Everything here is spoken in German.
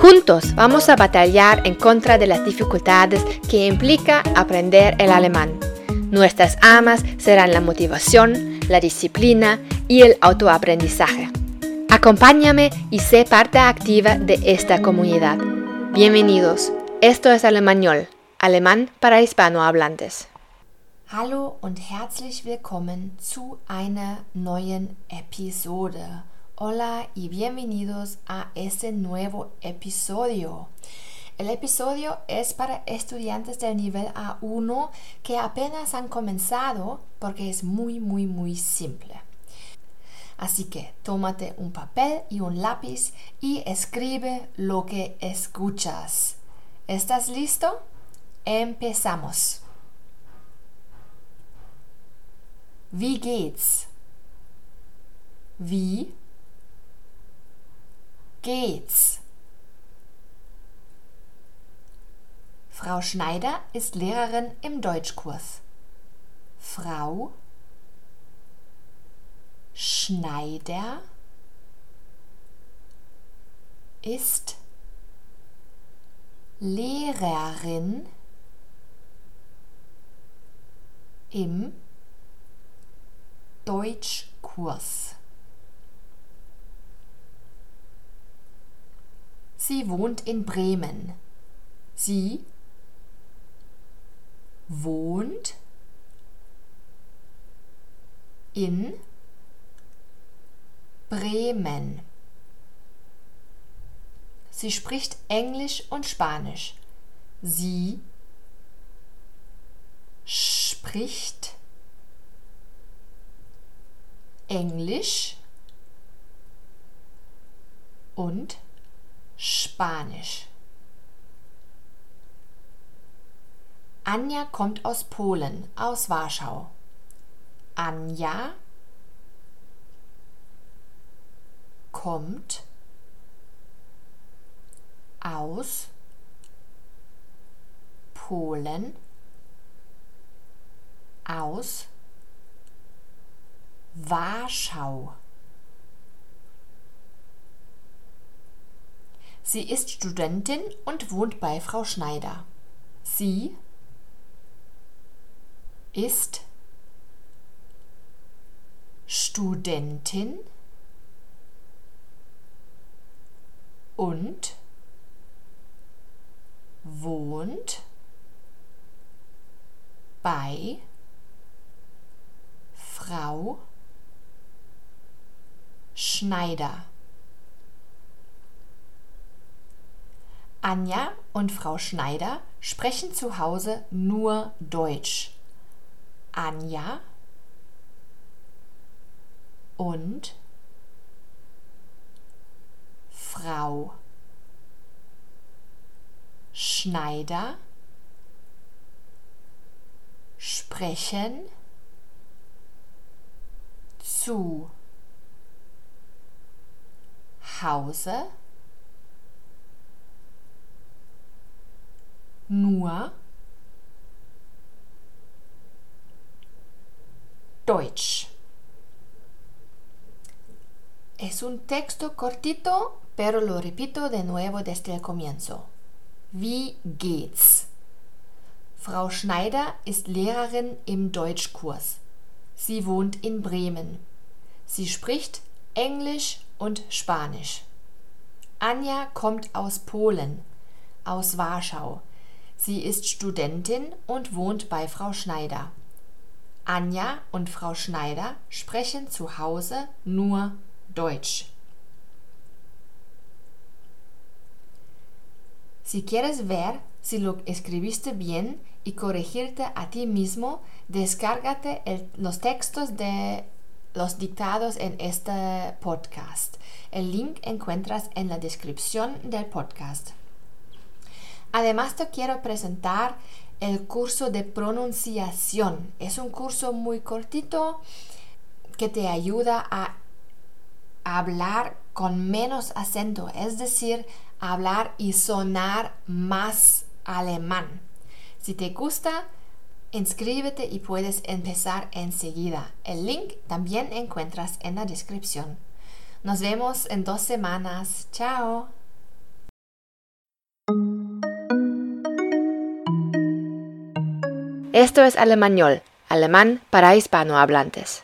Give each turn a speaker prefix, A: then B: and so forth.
A: Juntos vamos a batallar en contra de las dificultades que implica aprender el alemán. Nuestras amas serán la motivación, la disciplina y el autoaprendizaje. Acompáñame y sé parte activa de esta comunidad. Bienvenidos. Esto es Alemañol, alemán para hispanohablantes.
B: Hallo und herzlich willkommen zu einer neuen Episode. Hola y bienvenidos a este nuevo episodio. El episodio es para estudiantes del nivel A1 que apenas han comenzado porque es muy, muy, muy simple. Así que tómate un papel y un lápiz y escribe lo que escuchas. ¿Estás listo? Empezamos. Wie geht's? Wie geht's? Frau Schneider ist Lehrerin im Deutschkurs. Frau Schneider ist Lehrerin im Deutschkurs. Sie wohnt in Bremen. Sie wohnt in Bremen. Sie spricht Englisch und Spanisch. Sie spricht Englisch und Spanisch. Anja kommt aus Polen, aus Warschau. Anja kommt aus Polen, aus Warschau. Sie ist Studentin und wohnt bei Frau Schneider. Sie ist Studentin und wohnt bei Frau Schneider. Anja und Frau Schneider sprechen zu Hause nur Deutsch. Anja und Frau Schneider sprechen zu Hause nur Deutsch. Es un texto cortito, pero lo repito de nuevo desde el comienzo. Wie geht's? Frau Schneider ist Lehrerin im Deutschkurs. Sie wohnt in Bremen. Sie spricht Englisch und Spanisch. Anja kommt aus Polen, aus Warschau. Sie ist Studentin und wohnt bei Frau Schneider. Anja und Frau Schneider sprechen zu Hause nur Deutsch. Si quieres ver si lo escribiste bien y corregirte a ti mismo, descárgate el, los textos de los dictados en este podcast. El link encuentras en la descripción del podcast. Además te quiero presentar el curso de pronunciación. Es un curso muy cortito que te ayuda a hablar con menos acento, es decir, hablar y sonar más alemán. Si te gusta, inscríbete y puedes empezar enseguida. El link también encuentras en la descripción. Nos vemos en dos semanas. Chao.
A: Esto es Alemañol, alemán para hispanohablantes.